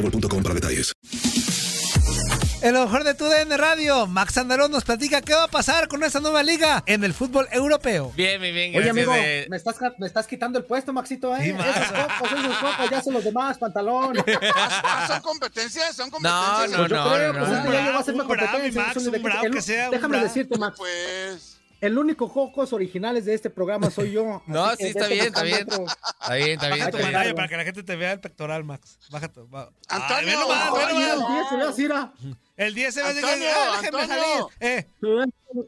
boostmobile.com para detalles. En lo mejor de tu DN Radio, Max Andalón nos platica qué va a pasar con esta nueva liga en el fútbol europeo. Bien, bien, bien. Oye, amigo, eh. me, estás, me estás quitando el puesto, Maxito, ¿eh? Sí, esos Max. cocos, esos cocos, ya son los demás, pantalón. ¿Son competencias? ¿Son No, competencias? no, Pues yo no, creo, no, pues no. este ya llegó a ser bravo. Max, un bravo que sea, un Déjame bravo. decirte, Max, Pues... el único cocos originales de este programa soy yo. No, sí, está bien, está bien. Está bien, está bien. Está bien. para que la gente te vea el pectoral, Max. Va- Antonio, nomás. el día se ve así, era. El 10 se ve de que. Antonio, Antonio. Eh,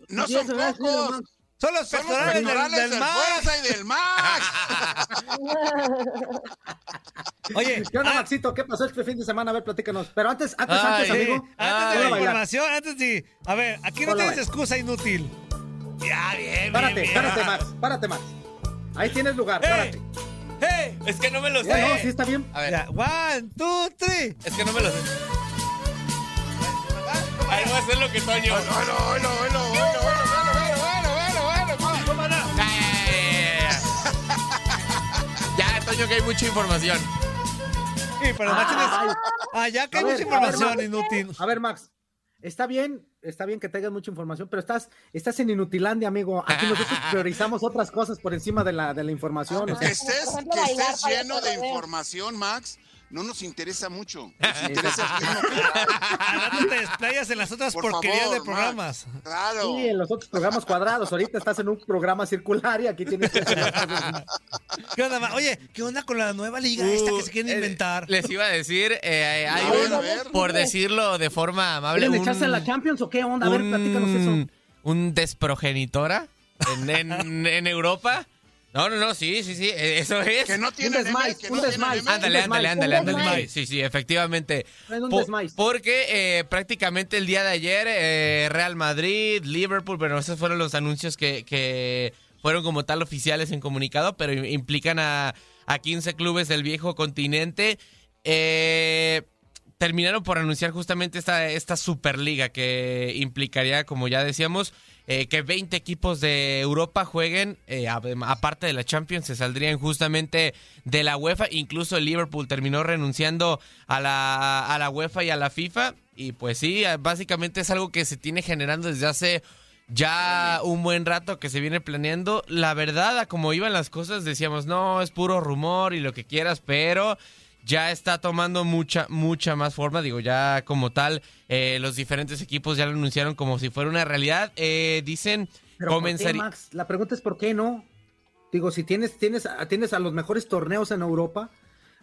No son se ve así, cocos. Max. son los Son los pectorales del, del del Max. Y del Max. Oye, ¿Qué onda, ah, Maxito? ¿Qué pasó este fin de semana? A ver, platícanos. Pero antes, antes, Ay, antes, sí, amigo. antes de Ay. la Ponlo a bailar. información, antes de. A ver, aquí no a tienes excusa inútil. Ya, bien, Párate, bien, párate bien. más, párate más. Ahí tienes lugar, ¡Hey! párate. ¡Hey! Es que no me lo sé. No, sí está bien. A ver. Ya. One, two, three. Es que no me lo sé. Ahí voy a hacer lo que Toño. No, no, bueno, bueno, bueno, bueno, bueno, bueno, bueno. Ya, Toño, que hay mucha información. Sí, pero Max. Ah, ya que hay mucha información, inútil. A ver, Max, Está bien, está bien que tengas mucha información, pero estás, estás en Inutilandia, amigo. Aquí nosotros priorizamos otras cosas por encima de la, de la información. o Que estés, que estés lleno de información, Max, no nos interesa mucho. Nos interesa rato te desplayas en las otras Por porquerías favor, de programas. Max. Claro. Sí, en los otros programas cuadrados. Ahorita estás en un programa circular y aquí tienes que hacer. ¿Qué onda? Oye, ¿qué onda con la nueva liga esta que se quieren Uh, eh, inventar? Les iba a decir, eh, hay un, a ver. por decirlo de forma amable, ¿Quieren un, echarse a la Champions o qué onda? A ver, un- platícanos eso. un desprogenitora en, en, en Europa. No, no, no, sí, sí, sí, eh, eso es. Que no tienen desmais, un desmais. Ándale, ándale, ándale, ándale. Sí, sí, efectivamente. Po- desmais. porque eh, prácticamente el día de ayer eh, Real Madrid, Liverpool, bueno, esos fueron los anuncios que, que fueron como tal oficiales en comunicado, pero im- implican a, a 15 clubes del viejo continente. Eh, terminaron por anunciar justamente esta, esta Superliga que implicaría, como ya decíamos, eh, que 20 equipos de Europa jueguen, eh, aparte de la Champions, se saldrían justamente de la UEFA. Incluso Liverpool terminó renunciando a la, a la UEFA y a la FIFA. Y pues sí, básicamente es algo que se tiene generando desde hace ya un buen rato que se viene planeando. La verdad, a como iban las cosas, decíamos, no, es puro rumor y lo que quieras, pero ya está tomando mucha, mucha más forma. Digo, ya como tal, eh, los diferentes equipos ya lo anunciaron como si fuera una realidad. Eh, dicen, Pero ¿por qué, comenzaría... Max? La pregunta es ¿por qué no? Digo, si tienes, tienes, a- tienes a los mejores torneos en Europa,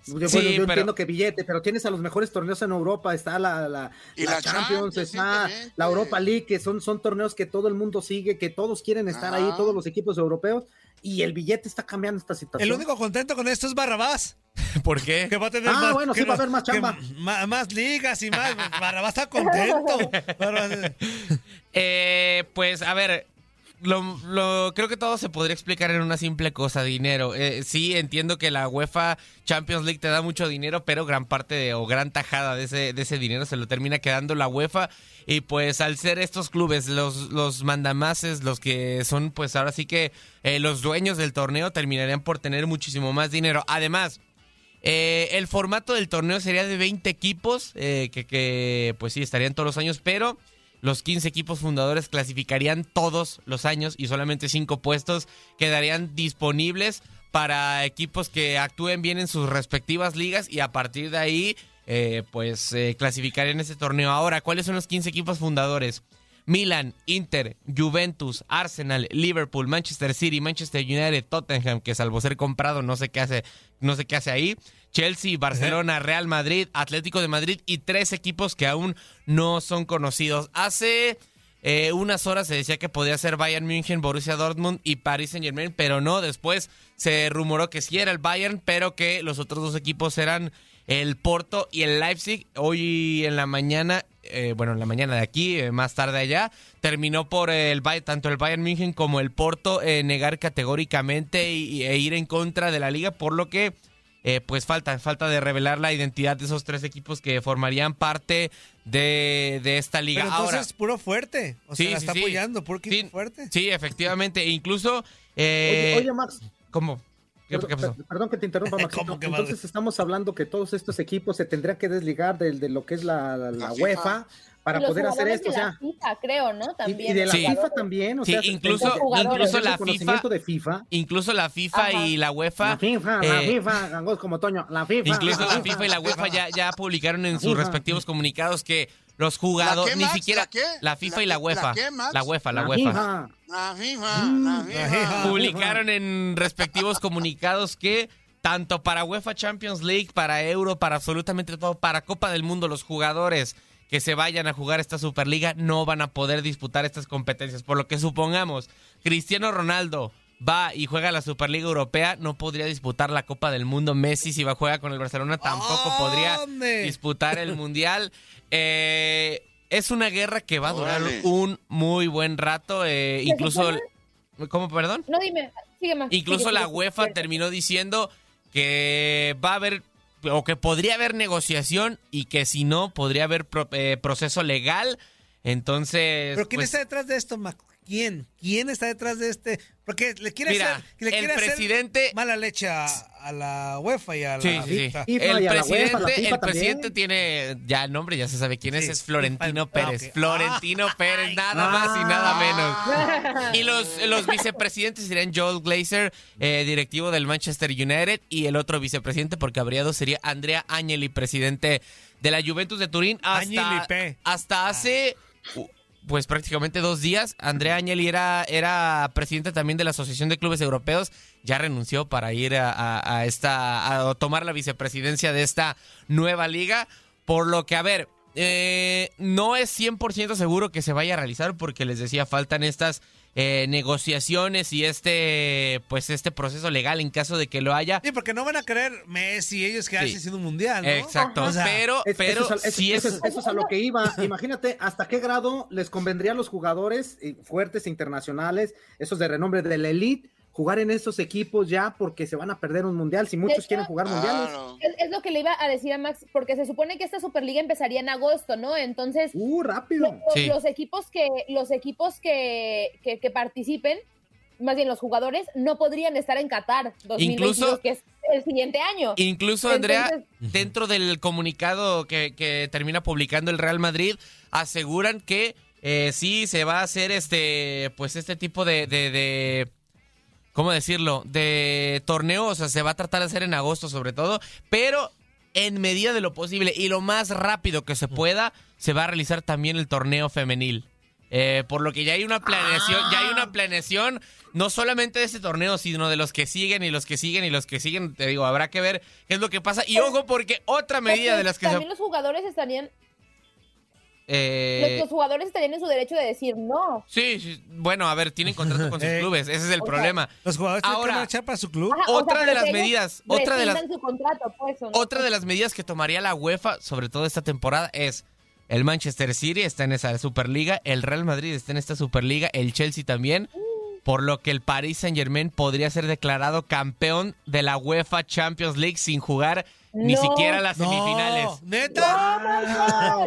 yo, Sí, bueno, yo pero- entiendo que billete, pero tienes a los mejores torneos en Europa, está la, la, Y la la Champions, Champions, está la Europa League, que son, son torneos que todo el mundo sigue, que todos quieren estar Ajá. ahí, todos los equipos europeos, y el billete está cambiando esta situación. El único contento con esto es Barrabás. ¿Por qué? Que va a tener Ah, más, bueno, sí va a haber más chamba. más ligas y más. Barrabás está contento. Barrabás- Eh, pues a ver, lo, creo que todo se podría explicar en una simple cosa, dinero. Eh, sí, entiendo que la UEFA Champions League te da mucho dinero, pero gran parte de, o gran tajada de ese, de ese dinero se lo termina quedando la UEFA. Y pues al ser estos clubes los, los mandamases, los que son pues ahora sí que eh, los dueños del torneo, terminarían por tener muchísimo más dinero. Además, eh, el formato del torneo sería de 20 equipos, eh, que, que, pues sí, estarían todos los años, pero los 15 equipos fundadores clasificarían todos los años y solamente 5 puestos quedarían disponibles para equipos que actúen bien en sus respectivas ligas y a partir de ahí, eh, pues eh, clasificarían ese torneo. Ahora, ¿cuáles son los 15 equipos fundadores? Milan, Inter, Juventus, Arsenal, Liverpool, Manchester City, Manchester United, Tottenham, que salvo ser comprado no sé qué hace, no sé qué hace ahí, Chelsea, Barcelona, Real Madrid, Atlético de Madrid y tres equipos que aún no son conocidos. Hace eh, unas horas se decía que podía ser Bayern München, Borussia Dortmund y Paris Saint Germain, pero no, después se rumoró que sí era el Bayern, pero que los otros dos equipos eran el Porto y el Leipzig. Hoy en la mañana, eh, bueno, en la mañana de aquí, eh, más tarde allá, terminó por el Bay- tanto el Bayern München como el Porto eh, negar categóricamente y- e ir en contra de la liga, por lo que eh, pues falta, falta de revelar la identidad de esos tres equipos que formarían parte de, de esta liga. Pero entonces Ahora, puro fuerte. O sea, la está apoyando, puro equipo fuerte. Sí, efectivamente. E incluso. eh, Oye, oye, Max. ¿Cómo? ¿Qué, pasó? per- Perdón que te interrumpa, Maxito. ¿Cómo que va? Entonces estamos hablando que todos estos equipos se tendrían que desligar de, lo que es la, la- la La UEFA para los poder hacer esto. O de la sea, FIFA, creo, ¿no? y, También. y de la Sí. FIFA también. O Sí, sea, incluso, incluso la FIFA, de FIFA. incluso la FIFA Ajá. y la UEFA, La FIFA, la eh, FIFA, gangos como Toño, la FIFA. incluso la FIFA y la UEFA ya, ya publicaron en sus respectivos comunicados que los ¿La jugadores, ni siquiera ¿La qué? la FIFA y ¿La- UEFA, la qué, Max? la UEFA, la La UEFA, FIFA. La FIFA, Mm. FIFA. publicaron en respectivos comunicados que tanto para UEFA Champions League, para Euro, para absolutamente todo, para Copa del Mundo, los jugadores que se vayan a jugar esta Superliga no van a poder disputar estas competencias. Por lo que supongamos, Cristiano Ronaldo va y juega la Superliga Europea, no podría disputar la Copa del Mundo. Messi, si va a jugar con el Barcelona, tampoco podría disputar el Mundial. Eh, es una guerra que va a durar Órale. un muy buen rato. eh, incluso... ¿Cómo, perdón? No, dime, sigue más. Incluso sigue, la UEFA sigue. terminó diciendo que va a haber o que podría haber negociación y que si no podría haber pro- eh, proceso legal. Entonces, Pero ¿quién pues, está detrás de esto, Mac? ¿Quién? ¿Quién está detrás de este? Porque le quiere Mira, hacer, le el quiere hacer presidente- mala leche a, a la UEFA y a la Sí, sí, sí. Y El a la UEFA, presidente, el presidente tiene ya el nombre, ya se sabe quién es, Sí. es Florentino Ah, Pérez. Florentino Pérez, nada más y nada menos. Y los, los vicepresidentes serían Joel Glazer, eh, directivo del Manchester United, y el otro vicepresidente, porque habría dos, sería Andrea Agnelli, presidente de la Juventus de Turín. Agnelli Hasta, P. hasta hace... Pues prácticamente dos días. Andrea Agnelli era, era presidente también de la Asociación de Clubes Europeos. Ya renunció para ir a, a- a esta. a tomar la vicepresidencia de esta nueva liga. Por lo que, a ver, eh, no es 100% seguro que se vaya a realizar porque les decía, faltan estas eh, negociaciones y este, pues este proceso legal en caso de que lo haya. Sí, porque no van a querer Messi ellos que Sí. hacen sido un mundial, ¿no? Exacto, O sea, pero, Es- pero eso, es, eso- sí eso es... es- eso es a lo que iba. Imagínate hasta qué grado les convendría a los jugadores eh, fuertes internacionales, esos de renombre de la elite, jugar en esos equipos ya porque se van a perder un mundial. Si muchos hecho, quieren jugar mundiales. Claro. Es, es lo que le iba a decir a Max, porque se supone que esta Superliga empezaría en agosto, ¿no? Entonces, Uh, rápido. Sí. los equipos que los equipos que, que, que participen, más bien los jugadores, no podrían estar en Qatar 2022, Incluso- que es el siguiente año. Incluso, Andrea, Entonces- dentro del comunicado que, que termina publicando el Real Madrid, aseguran que eh, sí se va a hacer este, pues este tipo de, de, de- ¿cómo decirlo? De torneo, o sea, se va a tratar de hacer en agosto sobre todo, pero en medida de lo posible y lo más rápido que se pueda, se va a realizar también el torneo femenil. Eh, por lo que ya hay una planeación, ya hay una planeación, no solamente de este torneo, sino de los que siguen y los que siguen y los que siguen. Te digo, habrá que ver qué es lo que pasa. Y ojo, porque otra medida de las que se. también los jugadores estarían Eh, los, jugadores estarían en su derecho de decir no. Sí, sí, bueno, a ver, tienen contrato con sus clubes, ese es el problema. los jugadores tienen que marchar para su club. Ajá, otra o sea, de las medidas, otra de las, su contrato, pues, ¿no? otra de las medidas que tomaría la UEFA, sobre todo esta temporada, es el Manchester City está en esa Superliga, el Real Madrid está en esta Superliga, el Chelsea también. Por lo que el Paris Saint Germain podría ser declarado campeón de la UEFA Champions League sin jugar ni No. siquiera las No, semifinales. ¿Neta?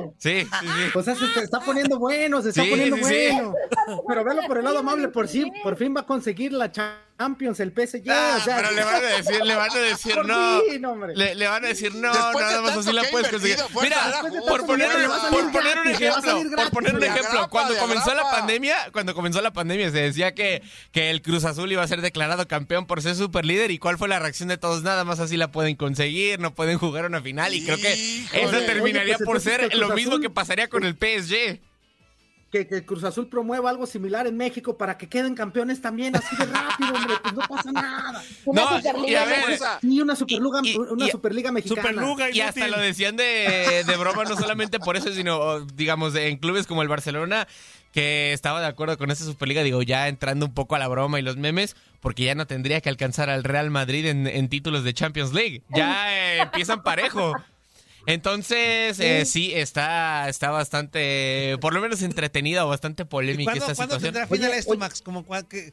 Sí, sí, sí. O sea, se está poniendo bueno, se está Sí, poniendo sí, sí. bueno. Pero velo por el lado amable, por sí, por fin va a conseguir la Champions, el PSG. Ah, o sea, pero le van a decir, le van a decir no. Le, le van a decir no, Después nada más así la puedes conseguir. fuerza, Mira, por poner, por un ejemplo, por poner un ejemplo, cuando comenzó la pandemia, cuando comenzó la pandemia se decía que, que el Cruz Azul iba a ser declarado campeón por ser super líder y cuál fue la reacción de todos, nada más así la pueden conseguir, no pueden jugar una final y creo que eso terminaría Oye, pues por ser lo mismo que pasaría con el PSG. Que, que Cruz Azul promueva algo similar en México para que queden campeones también así de rápido, hombre, pues no pasa nada. Una No, Superliga y una superliga, Y- y- una superliga mexicana. Superluga Y hasta lo decían de, de broma, no solamente por eso, sino, digamos, en clubes como el Barcelona, que estaba de acuerdo con esta Superliga, digo, ya entrando un poco a la broma y los memes, porque ya no tendría que alcanzar al Real Madrid en, en títulos de Champions League. Ya eh, empiezan parejo. Entonces, eh, sí, está, está bastante, por lo menos entretenida o bastante ¿Y polémica cuándo, esta cuándo situación. tendrá final Oye, esto, oye. Max? ¿Como, que-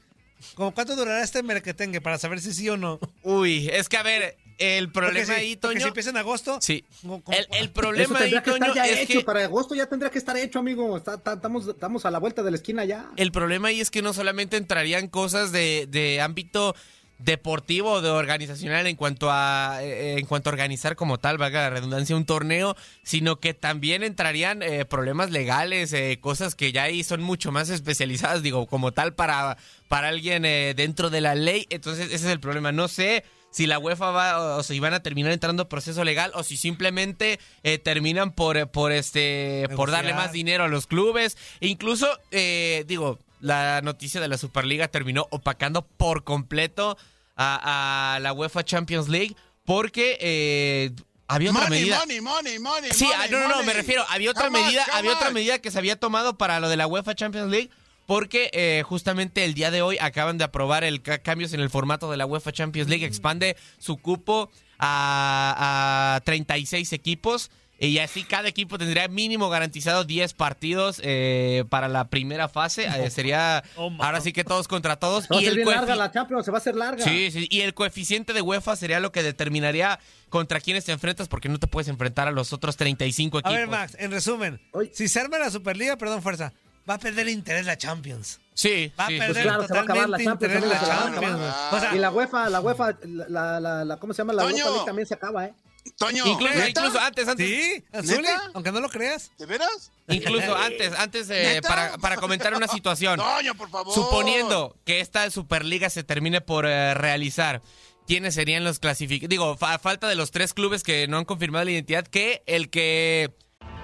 como cuánto durará este merequetengue para saber si sí o no? Uy, es que a ver, el problema ahí, Toño... si empieza en agosto. Sí. como- como- El, problema ahí, que Toño, ya es hecho, que... para agosto ya tendría que estar hecho, amigo. Está- está- estamos, estamos a la vuelta de la esquina ya. El problema ahí es que no solamente entrarían cosas de, de ámbito deportivo o de organizacional en cuanto a eh, en cuanto a organizar como tal, valga la redundancia, un torneo, sino que también entrarían eh, problemas legales, eh, cosas que ya ahí son mucho más especializadas, digo, como tal para, para alguien eh, dentro de la ley. Entonces, ese es el problema. No sé si la UEFA va o si van a terminar entrando a proceso legal o si simplemente eh, terminan por, por este por darle más dinero a los clubes. E incluso, eh, digo, la noticia de la Superliga terminó opacando por completo a, a la UEFA Champions League porque eh, había otra Money, medida. money, money, money, Sí, money, ah, no, no, no, money. me refiero, había otra medida, había otra medida que se había tomado para lo de la UEFA Champions League, porque eh, justamente el día de hoy acaban de aprobar el ca- cambios en el formato de la UEFA Champions League, expande su cupo a, a 36 equipos. Y así cada equipo tendría mínimo garantizado 10 partidos eh, para la primera fase. Eh, sería Oh, ahora sí que todos contra todos. Se va a Y ser el bien larga la Champions, se va a hacer larga. Sí, sí, y el coeficiente de UEFA sería lo que determinaría contra quiénes te enfrentas, porque no te puedes enfrentar a los otros 35 A equipos. ver, Max, en resumen, Oye. si se arma la Superliga, perdón, fuerza, va a perder interés la Champions. Sí, Va sí. a perder Pues claro, se va a acabar la totalmente Champions, la se va a Champions. acabar. O sea, Y la UEFA, la UEFA, la, la, la, ¿cómo se llama? La Toño. UEFA League también se acaba, ¿eh? Toño, Incluso, ¿neta? incluso antes, antes, sí, Zuli, ¿Neta? aunque no lo creas. ¿De veras? incluso antes, antes eh, para, para comentar una situación. Toño, por favor. Suponiendo que esta Superliga se termine por eh, realizar, ¿quiénes serían los clasificados? Digo, fa- a falta de los tres clubes que no han confirmado la identidad, que el que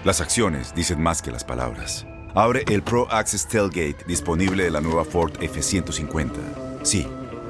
Las acciones dicen más que las palabras. Abre el Pro Access Tailgate disponible de la nueva Ford F-150. Sí,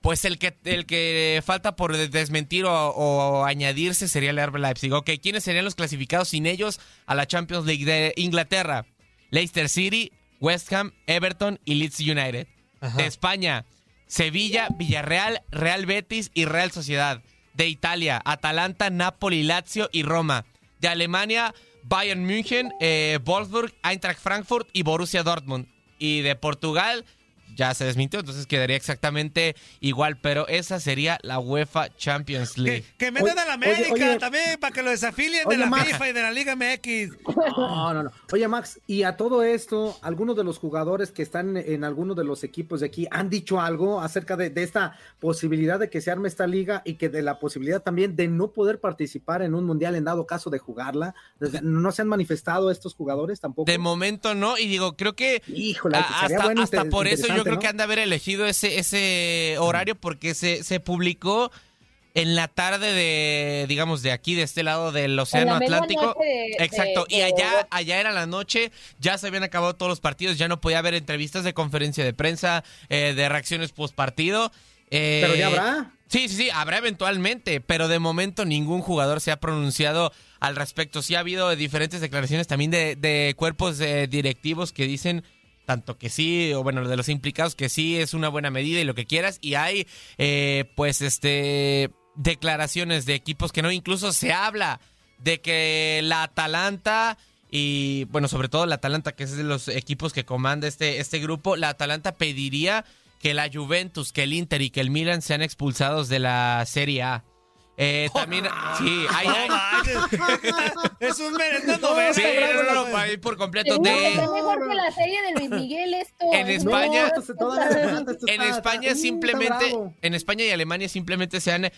Pues el que, el que falta por desmentir o, o añadirse sería el RB Leipzig. Ok, ¿quiénes serían los clasificados sin ellos a la Champions League de Inglaterra? Leicester City, West Ham, Everton y Leeds United. De España, Sevilla, Villarreal, Real Betis y Real Sociedad. De Italia, Atalanta, Napoli, Lazio y Roma. De Alemania, Bayern München, eh, Wolfsburg, Eintracht Frankfurt y Borussia Dortmund. Y de Portugal, ya se desmintió, entonces quedaría exactamente igual, pero esa sería la UEFA Champions League. Que, que metan a la América oye, oye. también para que lo desafilien Oye, de la Max. FIFA y de la Liga MX. No, no, no. Oye, Max, y a todo esto, algunos de los jugadores que están en algunos de los equipos de aquí han dicho algo acerca de, de esta posibilidad de que se arme esta liga y que de la posibilidad también de no poder participar en un mundial en dado caso de jugarla. ¿No se han manifestado estos jugadores tampoco? De momento no, y digo, creo que Híjole, hasta, bueno, hasta por eso yo creo ¿no? que han de haber elegido ese, ese horario porque se, se publicó en la tarde de, digamos, de aquí, de este lado del Océano Atlántico. de- Exacto. de- y allá, allá era la noche, ya se habían acabado todos los partidos, ya no podía haber entrevistas de conferencia de prensa, eh, de reacciones post partido. Pero ya habrá. Sí, sí, sí, habrá eventualmente, pero de momento ningún jugador se ha pronunciado al respecto. Sí ha habido diferentes declaraciones también de, de cuerpos eh, directivos que dicen tanto que sí, o bueno, de los implicados que sí es una buena medida y lo que quieras, y hay eh, pues este declaraciones de equipos que no, incluso se habla de que la Atalanta y bueno, sobre todo la Atalanta, que es de los equipos que comanda este, este grupo, la Atalanta pediría que la Juventus, que el Inter y que el Milan sean expulsados de la Serie A. Eh, también, sí, hay, es un merendando verde. Sí, no, no, no, ahí por completo. De, está mejor que la serie de Luis Miguel esto. En. España- No, esto se- todavía le falta, esto en está- España está- simplemente, en España y Alemania simplemente se han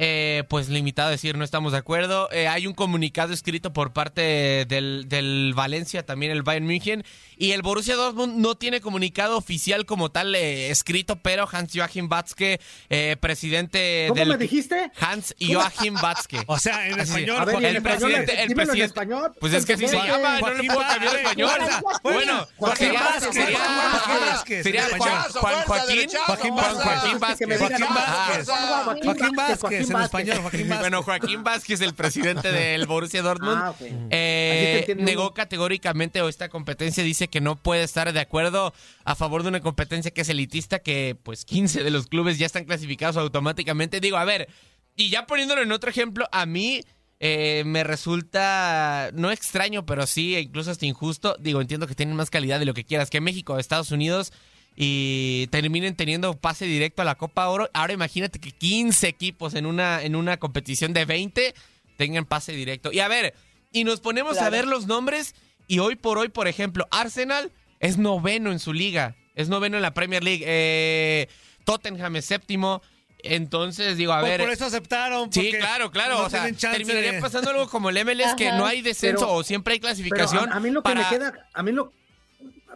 eh, pues limitado a decir no estamos de acuerdo. Eh, hay un comunicado escrito por parte del, del Valencia, también el Bayern München, y el Borussia Dortmund no tiene comunicado oficial como tal eh, escrito, pero Hans Joachim Watzke, eh, presidente ¿Cómo del me dijiste? Hans Joachim Watzke. O sea, en español. Ver, el español, presidente, el dímelo en presidente. español. Pues es que así se Joaquín llama, no le puedo cambiar de español. Bueno, Joaquín Vázquez, sería, Joaquín sería Juan. Juan Joaquín, Vázquez. Joaquín Vázquez. Joaquín Vázquez. Vázquez, en español, Joaquín Vázquez. Bueno, Joaquín Vázquez, el presidente del Borussia Dortmund, Ah, eh, negó uno. categóricamente o esta competencia dice que no puede estar de acuerdo a favor de una competencia que es elitista, que pues 15 de los clubes ya están clasificados automáticamente. Digo, a ver, y ya poniéndolo en otro ejemplo, a mí eh, me resulta no extraño, pero sí, e incluso hasta injusto. Digo, entiendo que tienen más calidad de lo que quieras que México o Estados Unidos y terminen teniendo pase directo a la Copa Oro. Ahora imagínate que 15 equipos en una, en una competición de 20 tengan pase directo. Y a ver, y nos ponemos a ver los nombres y hoy por hoy, por ejemplo, Arsenal es noveno en su liga, es noveno en la Premier League, eh, Tottenham es séptimo. Entonces, digo, a Pues ver. por eso aceptaron. Sí, claro, claro. no o sea, terminaría de- pasando algo como el MLS, que no hay descenso Pero- o siempre hay clasificación. a, a mí lo que para- me queda, a mí lo,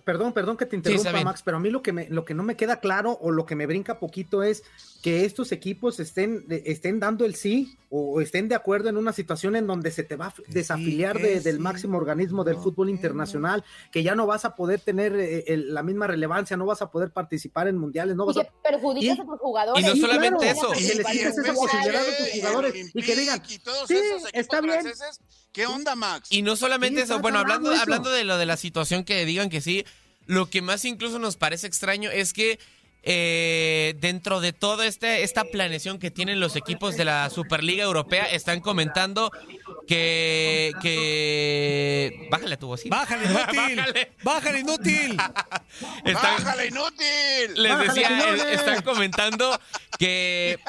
perdón, perdón que te interrumpa. Max, pero a mí lo que me, lo que no me queda claro o lo que me brinca poquito es que estos equipos estén, estén dando el sí o estén de acuerdo en una situación en donde se te va a desafiliar que de- del sí. máximo organismo del No, fútbol que internacional, que ya no vas a poder tener eh, el- la misma relevancia, no vas a poder participar en mundiales, no Y vas que a perjudicas y- a tus jugadores. y no solamente claro, eso. que Y, esa posibilidad a tus jugadores y que digan, y todos sí, esos está bien. franceses, ¿qué onda, Max? Y no solamente Sí, eso, bueno, hablando, eso. hablando de lo de la situación que digan que sí, lo que más incluso nos parece extraño es que eh, dentro de toda este, esta planeación que tienen los equipos de la Superliga Europea, están comentando que... que... Bájale a tu voz. Bájale, inútil. Bájale. Bájale, inútil. Están- ¡Bájale, inútil! les decía, están comentando que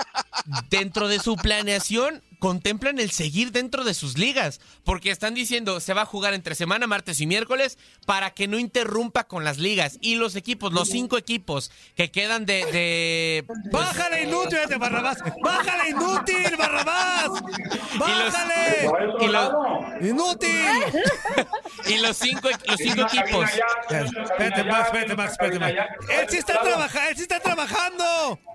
dentro de su planeación contemplan el seguir dentro de sus ligas, porque están diciendo se va a jugar entre semana, martes y miércoles, para que no interrumpa con las ligas. Y los equipos, los cinco equipos que quedan de... de Bájale, inútil, de Barrabás. Bájale, inútil, Barrabás. Bájale. y, lo- Inútil. y los cinco, los cinco equipos. Espérate, Max, espérate, Max, espérate, Max. Él sí está trabajando, él sí está trabajando.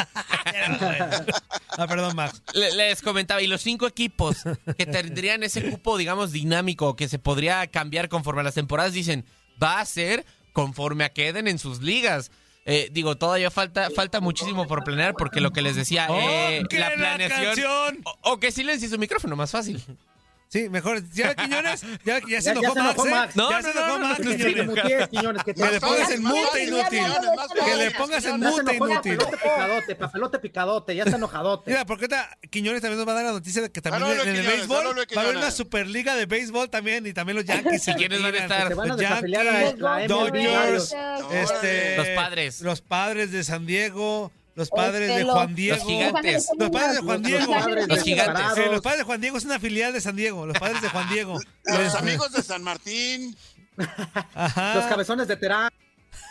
ah, perdón, Max. Le- les comentaba, y los cinco equipos que tendrían ese cupo, digamos, dinámico, que se podría cambiar conforme a las temporadas, dicen, va a ser conforme a queden en sus ligas. Eh, digo, todavía falta, falta muchísimo por planear, porque lo que les decía, eh, ¡Oh, la la planeación. canción! O, o que silencie su micrófono, más fácil. Sí, mejor. ¿Ya Quiñones? Ya, ya se enojó Max, ¿eh? Max. No, ya no, se no, enojó no, Max, que te Quiñones. mutees, Quiñones, que te Que le pongas en mute, inútil. Que le pongas en mute, inútil. papelote picadote, papelote picadote, ya está enojadote. Mira, porque ahorita Quiñones también nos va a dar la noticia de que también en el béisbol va a haber una superliga de béisbol también y también los Yankees. ¿Y quiénes van a estar? Los Yankees. Dodgers, este, Los padres. los padres de San Diego, los padres Este, de los- Juan Diego, Los gigantes. Los padres de Juan Diego. los gigantes. Sí, los padres de Juan Diego es una filial de San Diego, los padres de Juan Diego. Los amigos de San Martín. Ajá. Los cabezones de Terán.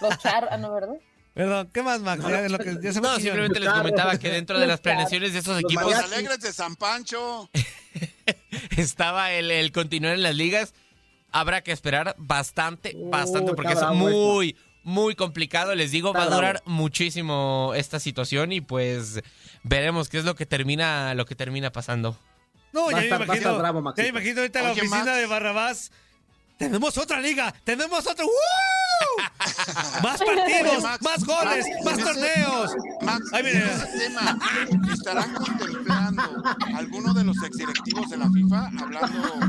Los char, ah, no, ¿verdad? Perdón, ¿qué más, Max? Ya, lo que, ya se No, simplemente les comentaba que dentro de las planeaciones de esos Los equipos Los alegres de San Pancho. estaba el, el continuar en las ligas. Habrá que esperar bastante, Uy, bastante, porque es muy, muy complicado. Les digo, va a durar muchísimo esta situación y pues veremos qué es lo que termina, lo que termina pasando. No, ya me estar- a imagino. bravo, ya me imagino ahorita la Oye, oficina Max. de Barrabás. Tenemos otra liga, tenemos otro. ¡Woo! Más partidos, Max, más goles, Max, más torneos. Max, Ay, tema, ¿estarán contemplando alguno de los exdirectivos de la FIFA hablando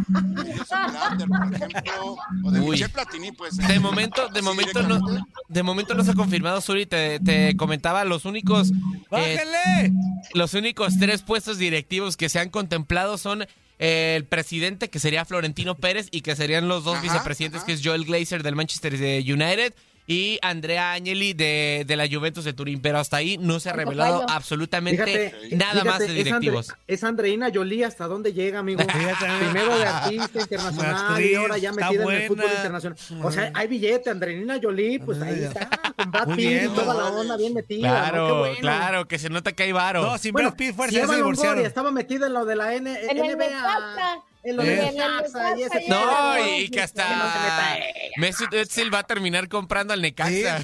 de Blatter, por ejemplo, o de Uy. Michel Platini? Pues, De momento, de momento no, de momento no se ha confirmado, Suri, te, te comentaba los únicos, eh, los únicos tres puestos directivos que se han contemplado son el presidente, que sería Florentino Pérez, y que serían los dos Ajá, vicepresidentes, ajá. que es Joel Glazer del Manchester United y Andrea Agnelli de, de la Juventus de Turín. Pero hasta ahí no se ha revelado absolutamente Fíjate, nada fíjate, más de es Andre- directivos. Es, Andreina Jolie, ¿hasta dónde llega, amigo? Fíjate. Primero de artista internacional Actriz, y ahora ya metida en el fútbol internacional. O sea, hay billete, Andreina Jolie, pues ahí está, con Brad Pitt y toda la onda bien metida. Claro, ¿no? Qué bueno. claro, que se nota que hay varo. No, sin Bueno, Brad Pitt, fuerza, si Eva Longoria estaba metida en lo de la N En el NBA. Necaxa. En lo Eh. de En el Necaxa y ese Necaxa, No, y que hasta Mesut Özil va a terminar comprando al Necaxa.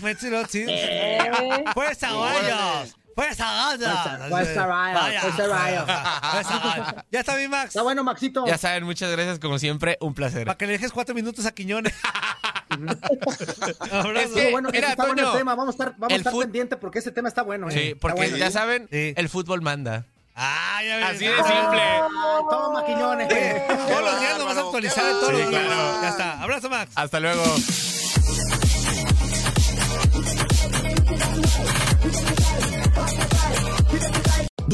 sí. Eh, ¡Fuerza, Rayos! ¡Fuerza, Rayos! Fuerza, Vaya. fuerza, Rayos. Fuerza, Rayos. Ya está mi Max. Está bueno, Maxito. Ya saben, muchas gracias como siempre, un placer. Para que le dejes cuatro minutos a Quiñones. Es que- bueno, Mira, está bueno el tema. Vamos a estar, vamos a estar pendiente porque ese tema está bueno. ¿eh? Sí, Está porque bueno. ya saben, Sí. el fútbol manda. Ah, ya ves. Así de simple. Toma, Quiñones. Todos los días nos vas a actualizar qué de todos los Sí, días. claro. Ya está. Abrazo, Max. Hasta luego.